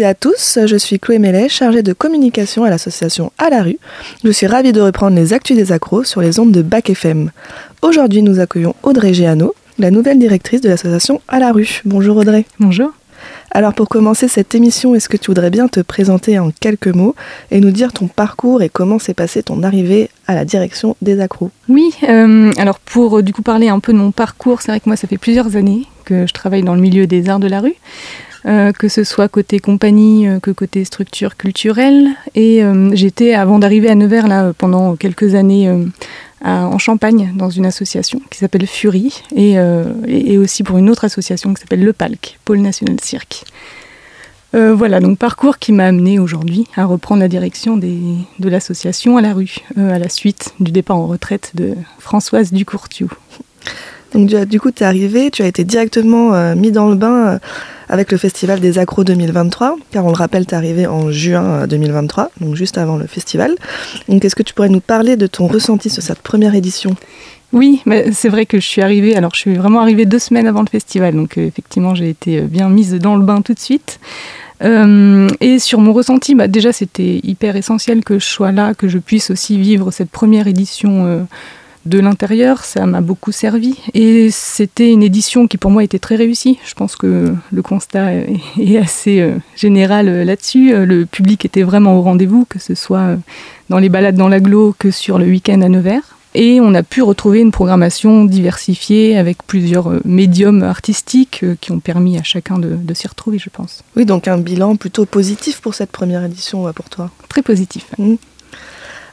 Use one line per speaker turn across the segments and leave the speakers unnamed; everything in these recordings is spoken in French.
et à tous, je suis Chloé Mellet, chargée de communication à l'association À la rue. Je suis ravie de reprendre les actus des accros sur les ondes de Bac FM. Aujourd'hui, nous accueillons Audrey Géano, la nouvelle directrice de l'association À la rue. Bonjour Audrey.
Bonjour.
Alors pour commencer cette émission, est-ce que tu voudrais bien te présenter en quelques mots et nous dire ton parcours et comment s'est passée ton arrivée à la direction des accros?
Oui, euh, alors pour euh, du coup parler un peu de mon parcours, c'est vrai que moi ça fait plusieurs années que je travaille dans le milieu des arts de la rue. Euh, que ce soit côté compagnie que côté structure culturelle. Et j'étais, avant d'arriver à Nevers, là, pendant quelques années en Champagne dans une association qui s'appelle Fury euh, et, aussi pour une autre association qui s'appelle Le Palc, Pôle National Cirque. Euh, voilà, donc parcours qui m'a amené aujourd'hui à reprendre la direction de l'association à la rue, euh, à la suite du départ en retraite de Françoise Ducourtiou.
Donc du coup, tu es arrivé, tu as été directement mis dans le bain avec le Festival des Accros 2023, car on le rappelle, tu es arrivé en juin 2023, euh, donc juste avant le festival. Donc est-ce que tu pourrais nous parler de ton ressenti sur cette première édition?
Oui, c'est vrai que je suis arrivée, alors je suis vraiment arrivée deux semaines avant le festival, donc euh, effectivement j'ai été euh, bien mise dans le bain tout de suite. et sur mon ressenti, bah, déjà c'était hyper essentiel que je sois là, que je puisse aussi vivre cette première édition de l'intérieur, ça m'a beaucoup servi. Et c'était une édition qui pour moi était très réussie. Je pense que le constat est assez euh, général euh, là-dessus. Euh, le public était vraiment au rendez-vous, que ce soit dans les balades dans l'agglo que sur le week-end à Nevers. Et on a pu retrouver une programmation diversifiée avec plusieurs médiums artistiques qui ont permis à chacun de, s'y retrouver, je pense.
Oui, donc un bilan plutôt positif pour cette première édition pour toi.
Très positif.
Mmh.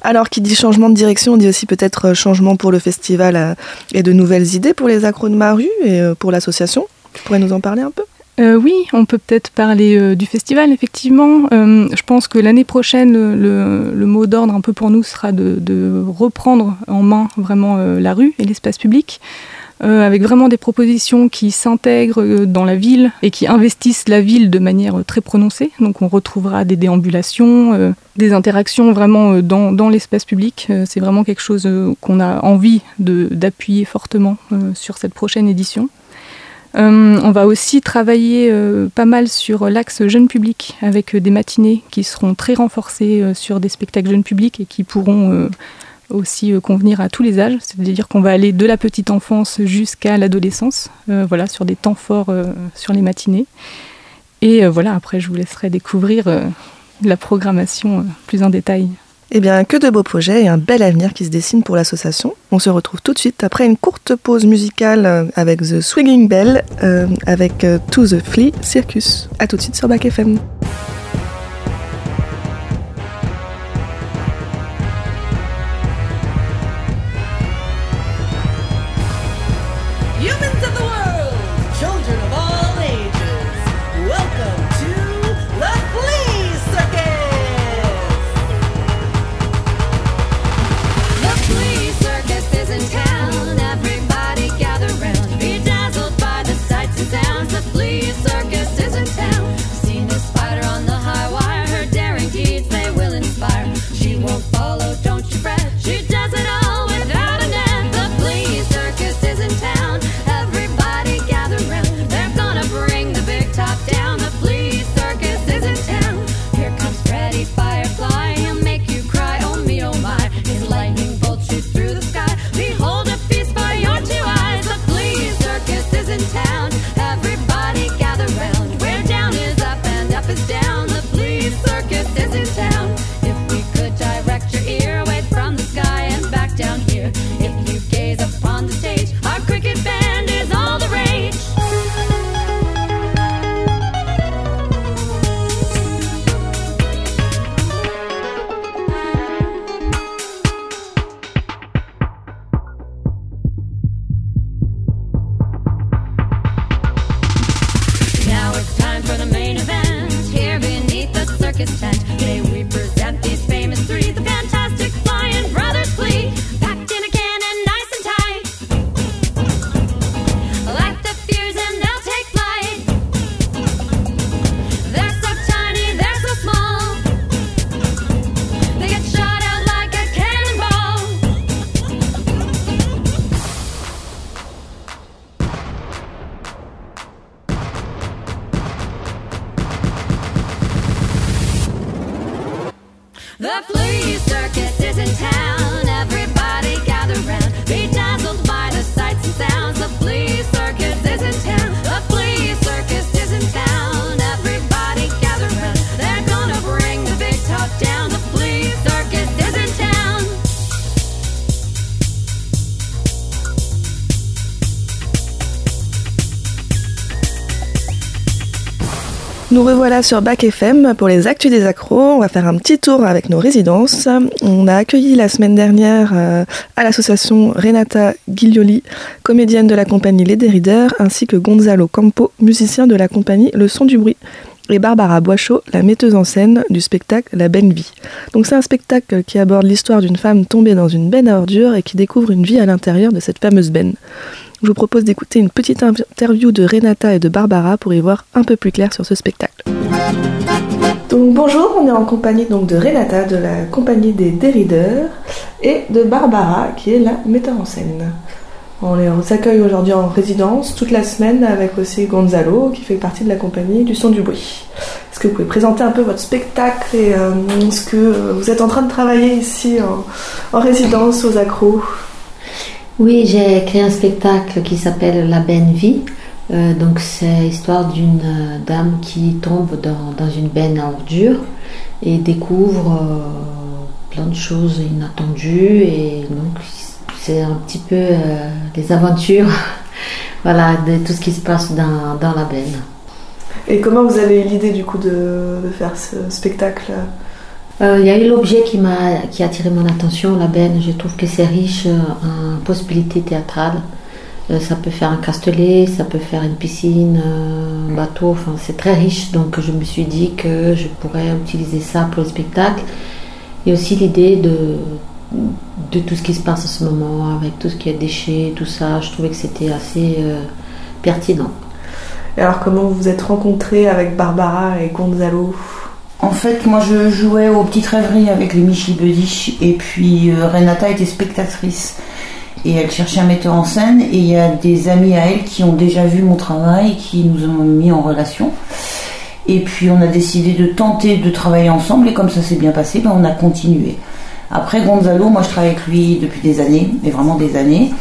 Alors, qui dit changement de direction, on dit aussi peut-être euh, changement pour le festival euh, et de nouvelles idées pour les accros de et euh, pour l'association. Tu pourrais nous en parler un peu?
Oui, on peut peut-être parler du festival, effectivement. je pense que l'année prochaine, le, mot d'ordre un peu pour nous sera de, reprendre en main vraiment la rue et l'espace public. Euh, avec vraiment des propositions qui s'intègrent euh, dans la ville et qui investissent la ville de manière euh, très prononcée. Donc on retrouvera des déambulations, des interactions vraiment dans, dans l'espace public. C'est vraiment quelque chose qu'on a envie d'appuyer fortement sur cette prochaine édition. on va aussi travailler pas mal sur l'axe jeune public avec des matinées qui seront très renforcées sur des spectacles jeunes publics et qui pourront aussi euh, convenir à tous les âges, c'est-à-dire qu'on va aller de la petite enfance jusqu'à l'adolescence, euh, voilà, sur des temps forts euh, sur les matinées. Et voilà, après, je vous laisserai découvrir la programmation plus en détail.
Eh bien, que de beaux projets et un bel avenir qui se dessine pour l'association. On se retrouve tout de suite après une courte pause musicale avec The Swinging Bell, avec To the Flea Circus. A tout de suite sur Back FM. Nous revoilà sur Bac FM pour les Actus des Accros. On va faire un petit tour avec nos résidences. On a accueilli la semaine dernière euh, à l'association Renata Guilioli, comédienne de la compagnie Les Derriders, ainsi que Gonzalo Campo, musicien de la compagnie Le Son du Bruit, et Barbara Boischaud, la metteuse en scène du spectacle La Benne Vie. Donc c'est un spectacle qui aborde l'histoire d'une femme tombée dans une benne à ordures et qui découvre une vie à l'intérieur de cette fameuse benne. Je vous propose d'écouter une petite interview de Renata et de Barbara pour y voir un peu plus clair sur ce spectacle. Donc bonjour, on est en compagnie donc de Renata de la compagnie des Dérideurs et de Barbara qui est la metteur en scène. On s'accueille aujourd'hui en résidence toute la semaine avec aussi Gonzalo qui fait partie de la compagnie du son du bruit. Est-ce que vous pouvez présenter un peu votre spectacle et euh, ce que vous êtes en train de travailler ici en, en résidence aux accros?
Oui, j'ai créé un spectacle qui s'appelle La Benne Vie. Euh, donc c'est l'histoire d'une euh, dame qui tombe dans, une benne à ordures et découvre euh, plein de choses inattendues et donc c'est un petit peu des aventures voilà, de tout ce qui se passe dans, la benne.
Et comment vous avez eu l'idée du coup de faire ce spectacle?
Euh, il y a eu l'objet qui m'a qui a attiré mon attention, la benne. Je trouve que c'est riche euh, en possibilités théâtrales. Euh, ça peut faire un castellet, ça peut faire une piscine, un bateau. Enfin, c'est très riche. Donc, je me suis dit que je pourrais utiliser ça pour le spectacle. Et aussi l'idée de de tout ce qui se passe en ce moment, avec tout ce qui est déchets, tout ça. Je trouvais que c'était assez pertinent.
Et alors, comment vous vous êtes rencontrés avec Barbara et Gonzalo?
En fait, moi je jouais aux petites rêveries avec les Michi Buddy et puis euh, Renata était spectatrice et elle cherchait un metteur en scène et il y a des amis à elle qui ont déjà vu mon travail qui nous ont mis en relation. Et puis on a décidé de tenter de travailler ensemble et comme ça s'est bien passé, ben, on a continué. Après Gonzalo, moi je travaille avec lui depuis des années, mais vraiment des années.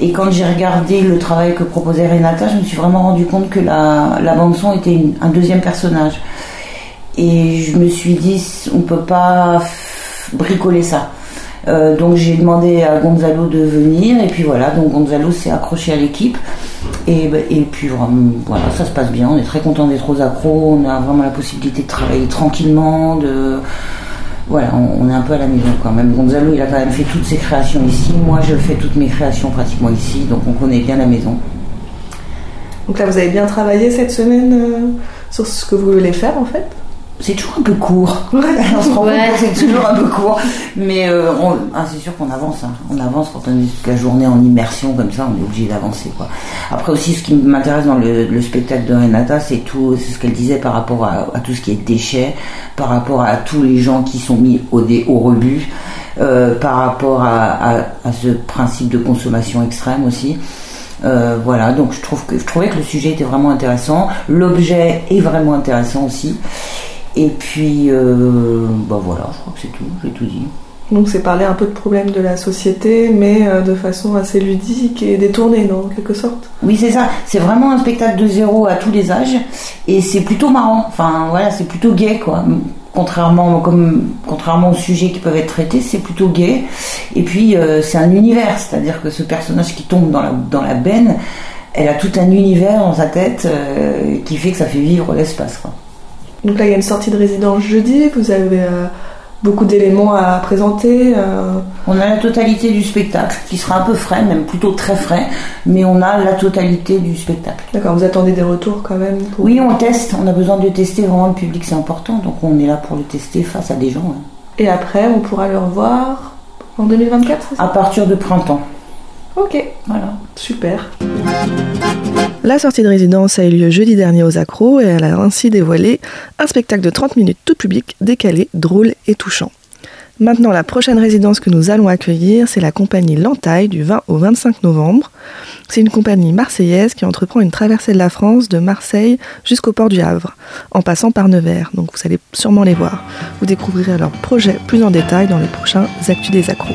Et quand j'ai regardé le travail que proposait Renata, je me suis vraiment rendu compte que la, la bande son était un deuxième personnage. Et je me suis dit, on peut pas bricoler ça. Euh, donc j'ai demandé à Gonzalo de venir et puis voilà, donc Gonzalo s'est accroché à l'équipe et, et puis voilà, ça se passe bien, on est très content d'être aux accros, on a vraiment la possibilité de travailler tranquillement, de voilà, on, est un peu à la maison quand même. Gonzalo il a quand même fait toutes ses créations ici, moi je fais toutes mes créations pratiquement ici, donc on connaît bien la maison.
Donc là vous avez bien travaillé cette semaine euh, sur ce que vous voulez faire en fait?
C'est toujours un peu court. on se rend compte que c'est toujours un peu court. Mais euh, ah, c'est sûr qu'on avance. Hein. On avance quand on est toute la journée en immersion comme ça, on est obligé d'avancer. Quoi. Après aussi, ce qui m'intéresse dans le, spectacle de Renata, c'est tout, ce qu'elle disait par rapport à, tout ce qui est déchets, par rapport à tous les gens qui sont mis au, au rebut, euh, par rapport à, ce principe de consommation extrême aussi. Euh, voilà, donc je trouve que je trouvais que le sujet était vraiment intéressant. L'objet est vraiment intéressant aussi. Et puis, euh, bah voilà, je crois que c'est tout, j'ai tout dit.
Donc c'est parler un peu de problèmes de la société, mais euh, de façon assez ludique et détournée, non, en quelque sorte.
Oui, c'est ça. C'est vraiment un spectacle de zéro à tous les âges, et c'est plutôt marrant. Enfin, voilà, c'est plutôt gay, quoi. Contrairement, comme, contrairement aux sujets qui peuvent être traités, c'est plutôt gay. Et puis, euh, c'est un univers, c'est-à-dire que ce personnage qui tombe dans la, dans la benne, elle a tout un univers dans sa tête qui fait que ça fait vivre l'espace, quoi.
Donc là, il y a une sortie de résidence jeudi. Vous avez euh, beaucoup d'éléments à présenter. Euh.
On a la totalité du spectacle, qui sera un peu frais, même plutôt très frais, mais on a la totalité du spectacle.
D'accord, vous attendez des retours quand même
Oui, on teste. On a besoin de tester vraiment le public, c'est important. Donc on est là pour le tester face à des gens. Hein.
Et après, on pourra le revoir en 2024
À partir de printemps.
Ok, voilà, super. La sortie de résidence a eu lieu jeudi dernier aux Accros et elle a ainsi dévoilé un spectacle de 30 minutes tout public, décalé, drôle et touchant. Maintenant, la prochaine résidence que nous allons accueillir, c'est la compagnie Lantaille du 20 au 25 novembre. C'est une compagnie marseillaise qui entreprend une traversée de la France de Marseille jusqu'au port du Havre, en passant par Nevers. Donc vous allez sûrement les voir. Vous découvrirez leur projet plus en détail dans les prochains Actus des Accros.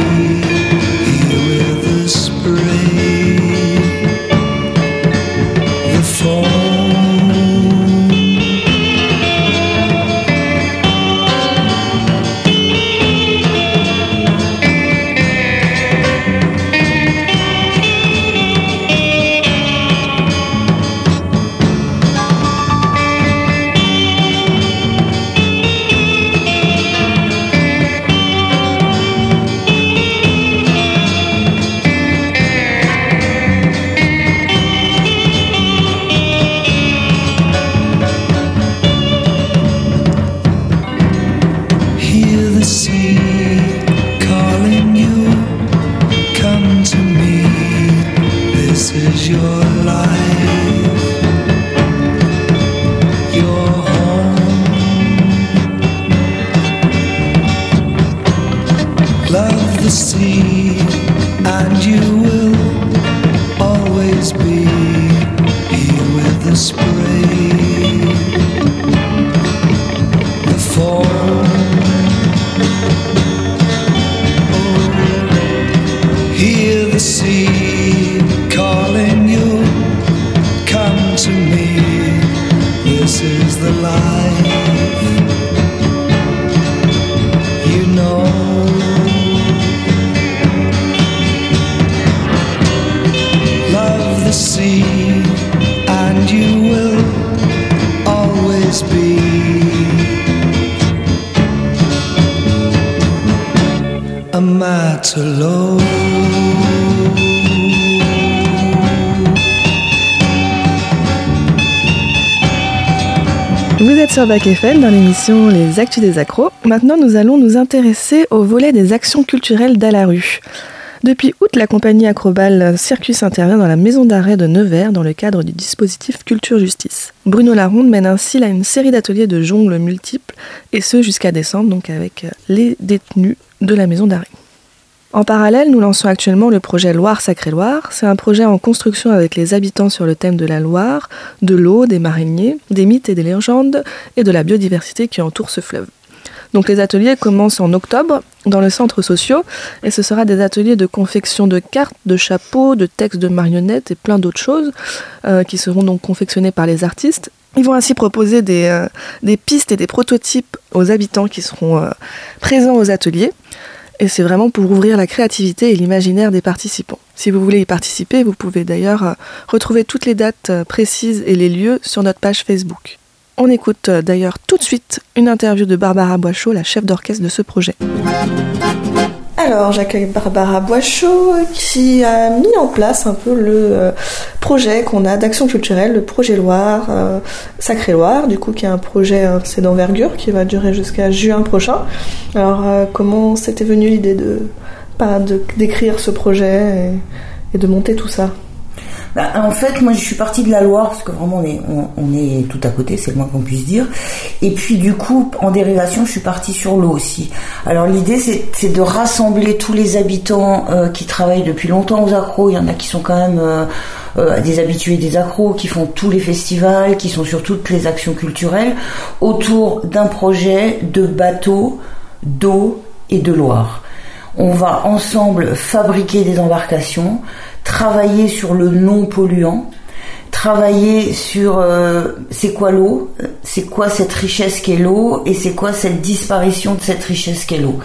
You.
Your life,
Vous êtes sur Bac FM dans l'émission Les Actus des Accros. Maintenant, nous allons nous intéresser au volet des actions culturelles d'Alaru. Depuis août, la compagnie Acrobal Circus intervient dans la maison d'arrêt de Nevers dans le cadre du dispositif Culture Justice. Bruno Laronde mène ainsi là une série d'ateliers de jongles multiples, et ce jusqu'à décembre, donc avec les détenus de la maison d'arrêt. En parallèle, nous lançons actuellement le projet Loire-Sacré-Loire. C'est un projet en construction avec les habitants sur le thème de la Loire, de l'eau, des mariniers, des mythes et des légendes, et de la biodiversité qui entoure ce fleuve. Donc les ateliers commencent en octobre dans le centre socio et ce sera des ateliers de confection de cartes, de chapeaux, de textes de marionnettes et plein d'autres choses euh, qui seront donc confectionnés par les artistes. Ils vont ainsi proposer des, euh, pistes et des prototypes aux habitants qui seront euh, présents aux ateliers. Et c'est vraiment pour ouvrir la créativité et l'imaginaire des participants. Si vous voulez y participer, vous pouvez d'ailleurs euh, retrouver toutes les dates euh, précises et les lieux sur notre page Facebook. On écoute euh, d'ailleurs tout de suite une interview de Barbara Boichot, la chef d'orchestre de ce projet. Alors, j'accueille Barbara Boichot qui a mis en place un peu le euh, projet qu'on a d'action culturelle, le projet Loire, euh, Sacré Loire, du coup, qui est un projet, euh, c'est d'envergure, qui va durer jusqu'à juin prochain. Alors, euh, comment c'était venu l'idée de, d'écrire ce projet et, et de monter tout ça?
Bah, en fait, moi, je suis partie de la Loire parce que vraiment, on est, tout à côté, c'est le moins qu'on puisse dire. Et puis, du coup, en dérivation, je suis partie sur l'eau aussi. Alors, l'idée, c'est c'est de rassembler tous les habitants euh, qui travaillent depuis longtemps aux accros. Il y en a qui sont quand même euh, euh, des habitués des accros, qui font tous les festivals, qui sont sur toutes les actions culturelles, autour d'un projet de bateau, d'eau et de Loire. On va ensemble fabriquer des embarcations, travailler sur le non polluant, travailler sur euh, c'est quoi l'eau, c'est quoi cette richesse qu'est l'eau et c'est quoi cette disparition de cette richesse qu'est l'eau.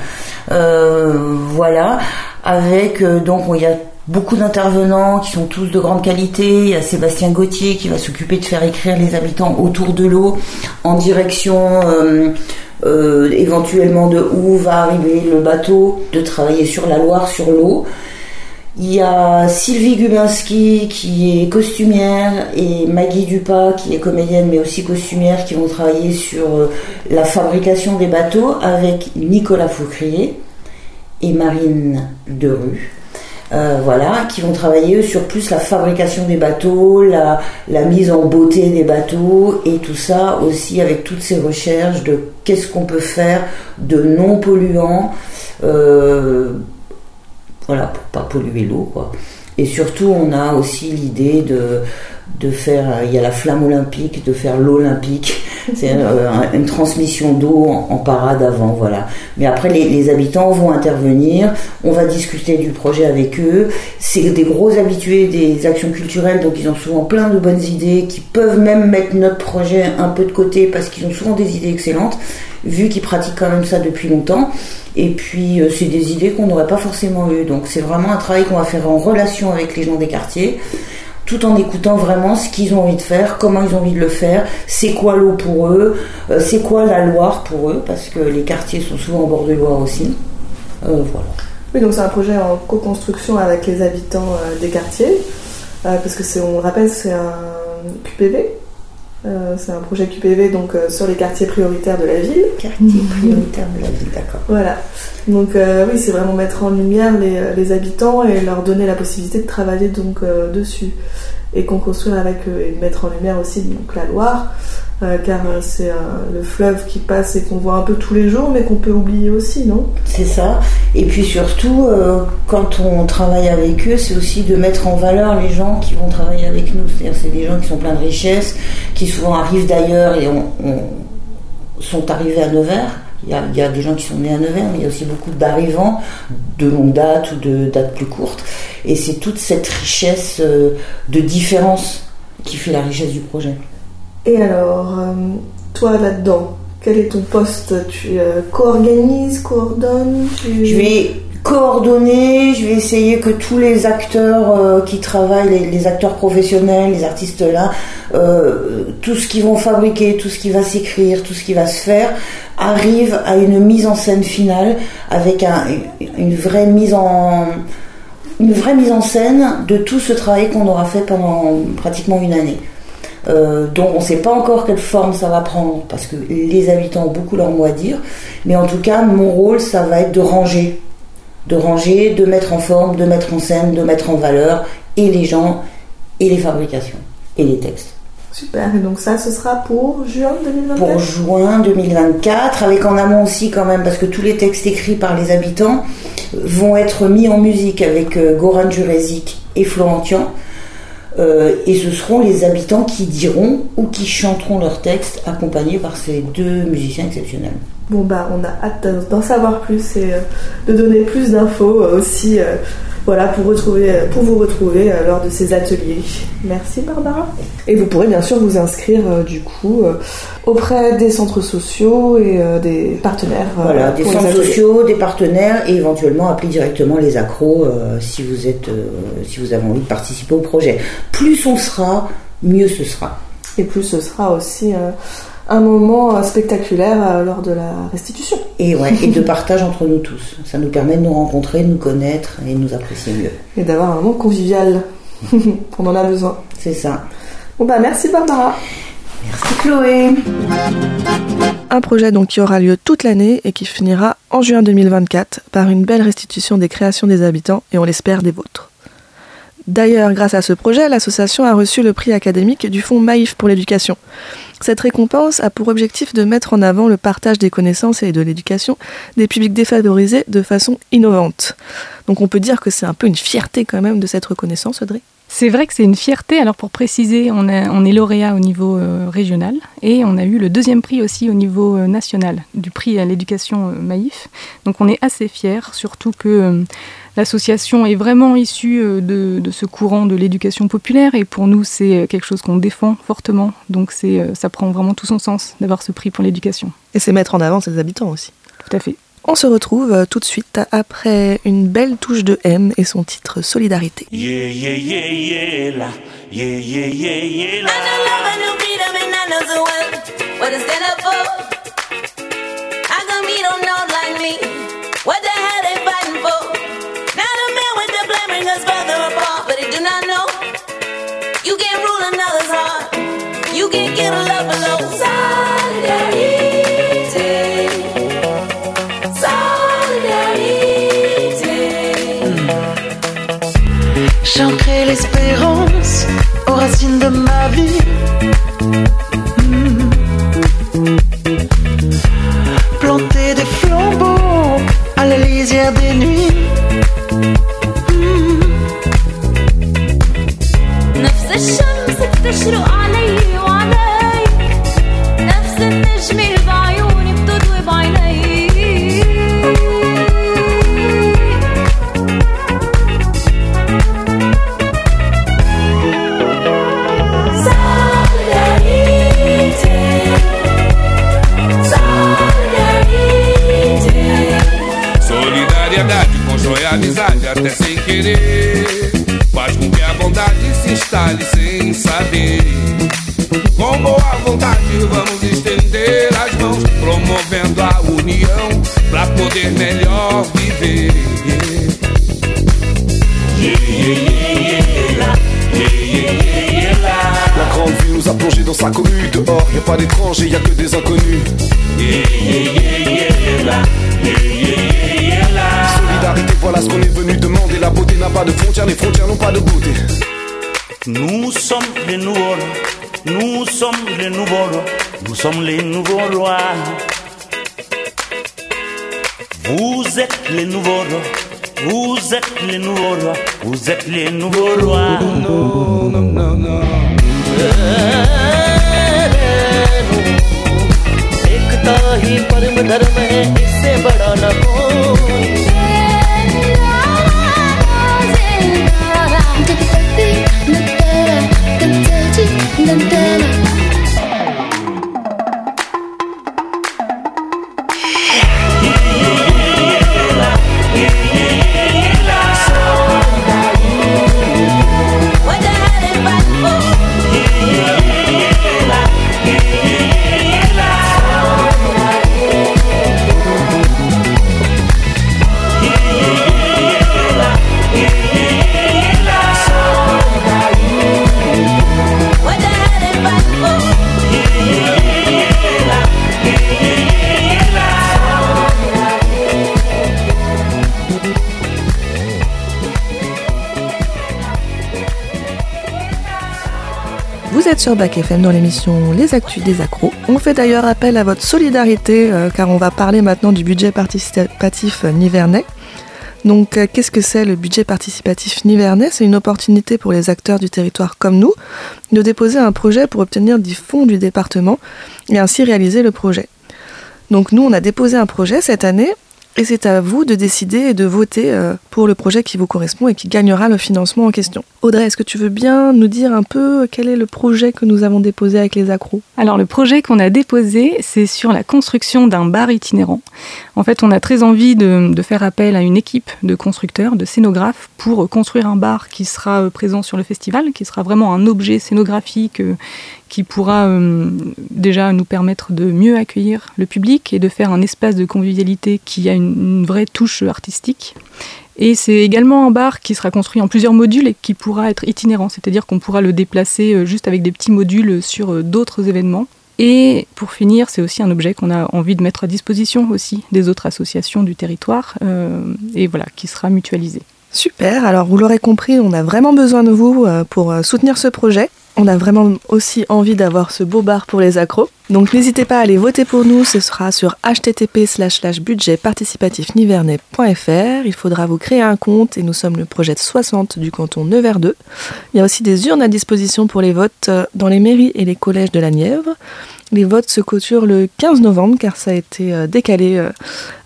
Euh, voilà, avec euh, donc il y a beaucoup d'intervenants qui sont tous de grande qualité. Il y a Sébastien Gauthier qui va s'occuper de faire écrire les habitants autour de l'eau en direction éventuellement de où va arriver le bateau, de travailler sur la Loire, sur l'eau. Il y a Sylvie Gubinski qui est costumière et Maggie Dupas qui est comédienne mais aussi costumière qui vont travailler sur euh, la fabrication des bateaux avec Nicolas Faucrier et Marine Derue. Euh, voilà, qui vont travailler sur plus la fabrication des bateaux, la, la mise en beauté des bateaux et tout ça aussi avec toutes ces recherches de qu'est-ce qu'on peut faire de non polluant, euh, voilà, pour pas polluer l'eau, quoi. Et surtout, on a aussi l'idée de, de faire, il y a la flamme olympique, de faire l'olympique. C'est euh, un- une transmission d'eau en, en parade avant, voilà. Mais après, les, les habitants vont intervenir, on va discuter du projet avec eux. C'est des gros habitués des actions culturelles, donc ils ont souvent plein de bonnes idées, qui peuvent même mettre notre projet un peu de côté parce qu'ils ont souvent des idées excellentes, vu qu'ils pratiquent quand même ça depuis longtemps. Et puis, euh, c'est des idées qu'on n'aurait pas forcément eues. Donc, c'est vraiment un travail qu'on va faire en relation avec les gens des quartiers, tout en écoutant vraiment ce qu'ils ont envie de faire, comment ils ont envie de le faire, c'est quoi l'eau pour eux, euh, c'est quoi la Loire pour eux, parce que les quartiers sont souvent en bord de Loire aussi. Euh, voilà.
Oui, donc c'est un projet en co-construction avec les habitants euh, des quartiers, parce que c'est, on le rappelle, c'est un QPV. Euh, c'est un projet QPV donc euh, sur les quartiers prioritaires de la ville.
Quartier prioritaire de la ville, d'accord.
Voilà. Donc euh, oui, c'est vraiment mettre en lumière les, les habitants et leur donner la possibilité de travailler donc dessus et qu'on construire avec eux et mettre en lumière aussi donc la Loire, euh, car euh, c'est euh, le fleuve qui passe et qu'on voit un peu tous les jours, mais qu'on peut oublier aussi, non?
C'est ça. Et puis surtout, quand on travaille avec eux, c'est aussi de mettre en valeur les gens qui vont travailler avec nous. C'est-à-dire, c'est des gens qui sont pleins de richesses, qui souvent arrivent d'ailleurs et on, on- sont arrivés à Nevers. Il y, a, il y a des gens qui sont nés à Nevers, mais il y a aussi beaucoup d'arrivants de longue date ou de date plus courte. Et c'est toute cette richesse euh, de différence qui fait la richesse du projet.
Et alors, euh, toi là-dedans, quel est ton poste? Tu euh, co-organises, coordonnes? Tu-
Je vais coordonner, je vais essayer que tous les acteurs euh, qui travaillent, les, acteurs professionnels, les artistes là, euh, tout ce qu'ils vont fabriquer, tout ce qui va s'écrire, tout ce qui va se faire, arrive à une mise en scène finale avec un- une vraie mise en une vraie mise en scène de tout ce travail qu'on aura fait pendant pratiquement une année. Euh, donc on ne sait pas encore quelle forme ça va prendre parce que les habitants ont beaucoup leur mot à dire. Mais en tout cas, mon rôle, ça va être de ranger. De ranger, de mettre en forme, de mettre en scène, de mettre en valeur et les gens et les fabrications et les textes.
Super, et donc ça, ce sera pour juin 2024
Pour juin 2024, avec en amont aussi quand même, parce que tous les textes écrits par les habitants vont être mis en musique avec euh, Goran Jurezic et Florentian. Euh, et ce seront les habitants qui diront ou qui chanteront leurs textes accompagnés par ces deux musiciens exceptionnels.
Bon bah on a hâte d'en savoir plus et euh, de donner plus d'infos euh, aussi voilà pour retrouver pour vous retrouver euh, lors de ces ateliers. Merci Barbara. Et vous pourrez bien sûr vous inscrire euh, du coup euh, auprès des centres sociaux et euh, des partenaires.
Voilà, des centres sociaux, des partenaires et éventuellement appeler directement les accros si vous êtes, si vous avez envie de participer au projet. Plus on sera, mieux ce sera.
Et plus ce sera aussi un moment euh, spectaculaire euh, lors de la restitution.
Et ouais, et de partage entre nous tous. Ça nous permet de nous rencontrer, de nous connaître et de nous apprécier mieux.
Et d'avoir un moment convivial. on en a besoin.
C'est ça.
Bon bah merci Barbara.
Merci Chloé.
Un projet donc qui aura lieu toute l'année et qui finira en juin 2024 par une belle restitution des créations des habitants et on l'espère des vôtres. D'ailleurs, grâce à ce projet, l'association a reçu le prix académique du Fonds Maïf pour l'éducation. Cette récompense a pour objectif de mettre en avant le partage des connaissances et de l'éducation des publics défavorisés de façon innovante. Donc on peut dire que c'est un peu une fierté quand même de cette reconnaissance, Audrey?
C'est vrai que c'est une fierté. Alors pour préciser, on, est lauréat au niveau euh, régional et on a eu le deuxième prix aussi au niveau euh, national du prix à l'éducation euh, Maïf. Donc on est assez fiers, surtout que euh, l'association est vraiment issue euh, de, de ce courant de l'éducation populaire et pour nous c'est euh, quelque chose qu'on défend fortement. Donc c'est, euh, ça prend vraiment tout son sens d'avoir ce prix pour l'éducation.
Et c'est mettre en avant ses habitants aussi.
Tout à fait.
On se retrouve tout de suite après une belle touche de M et son titre Solidarité.
Yeah, yeah, yeah, yeah, la. Yeah, yeah, yeah, yeah, la.
I know love and new freedom and I know so well what stand up for? How come you don't know like me? Solidarity. Solidarity.
l'espérance aux racines de ma vie.
listen, it's me. voilà ce qu'on est venu demander. La beauté n'a pas de frontières, les frontières n'ont pas de beauté.
Nous sommes les nouveaux rois. Nous sommes les nouveaux rois. Nous sommes les nouveaux rois. Vous êtes les nouveaux rois. Vous êtes les nouveaux rois. Vous êtes les nouveaux rois.
No, no, no, no.
एकता ही परम धर्म है इससे बड़ा न कोई
sur Bac FM dans l'émission Les Actus des Accros. On fait d'ailleurs appel à votre solidarité euh, car on va parler maintenant du budget participatif euh, nivernais. Donc euh, qu'est-ce que c'est le budget participatif nivernais? C'est une opportunité pour les acteurs du territoire comme nous de déposer un projet pour obtenir des fonds du département et ainsi réaliser le projet. Donc nous, on a déposé un projet cette année et c'est à vous de décider et de voter euh, pour le projet qui vous correspond et qui gagnera le financement en question. Audrey, est-ce que tu veux bien nous dire un peu quel est le projet que nous avons déposé avec les accros?
Alors le projet qu'on a déposé, c'est sur la construction d'un bar itinérant. En fait, on a très envie de, de faire appel à une équipe de constructeurs, de scénographes, pour construire un bar qui sera euh, présent sur le festival, qui sera vraiment un objet scénographique euh, qui pourra euh, déjà nous permettre de mieux accueillir le public et de faire un espace de convivialité qui a une, vraie touche artistique. Et c'est également un bar qui sera construit en plusieurs modules et qui pourra être itinérant, c'est-à-dire qu'on pourra le déplacer euh, juste avec des petits modules sur euh, d'autres événements. Et pour finir, c'est aussi un objet qu'on a envie de mettre à disposition aussi des autres associations du territoire et voilà, qui sera mutualisé.
Super, alors vous l'aurez compris, on a vraiment besoin de vous pour soutenir ce projet. On a vraiment aussi envie d'avoir ce beau bar pour les accros. Donc n'hésitez pas à aller voter pour nous, ce sera sur http budget participatif-nivernais.fr. Il faudra vous créer un compte et nous sommes le projet de 60 du canton Nevers 2. Il y a aussi des urnes à disposition pour les votes euh, dans les mairies et les collèges de la Nièvre. Les votes se clôturent le 15 novembre car ça a été euh, décalé. euh,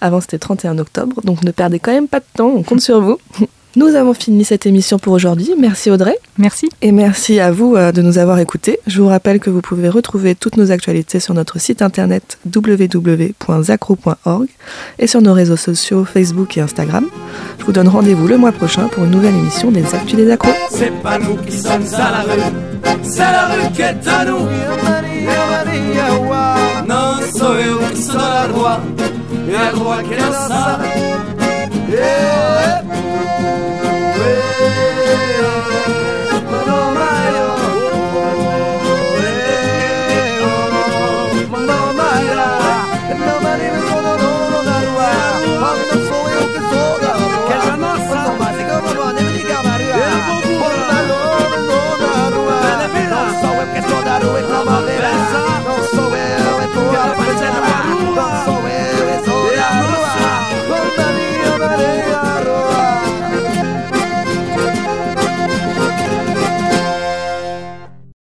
Avant c'était 31 octobre, donc ne perdez quand même pas de temps, on compte sur vous. Nous avons fini cette émission pour aujourd'hui. Merci Audrey.
Merci.
Et merci à vous euh, de nous avoir écoutés. Je vous rappelle que vous pouvez retrouver toutes nos actualités sur notre site internet www.zacro.org et sur nos réseaux sociaux Facebook et Instagram. Je vous donne rendez-vous le mois prochain pour une nouvelle émission des Actus des Accros.
C'est pas nous qui sommes à la rue, c'est la rue qui est à nous. Non, sou eu que sou a rua, e a rua que não sabe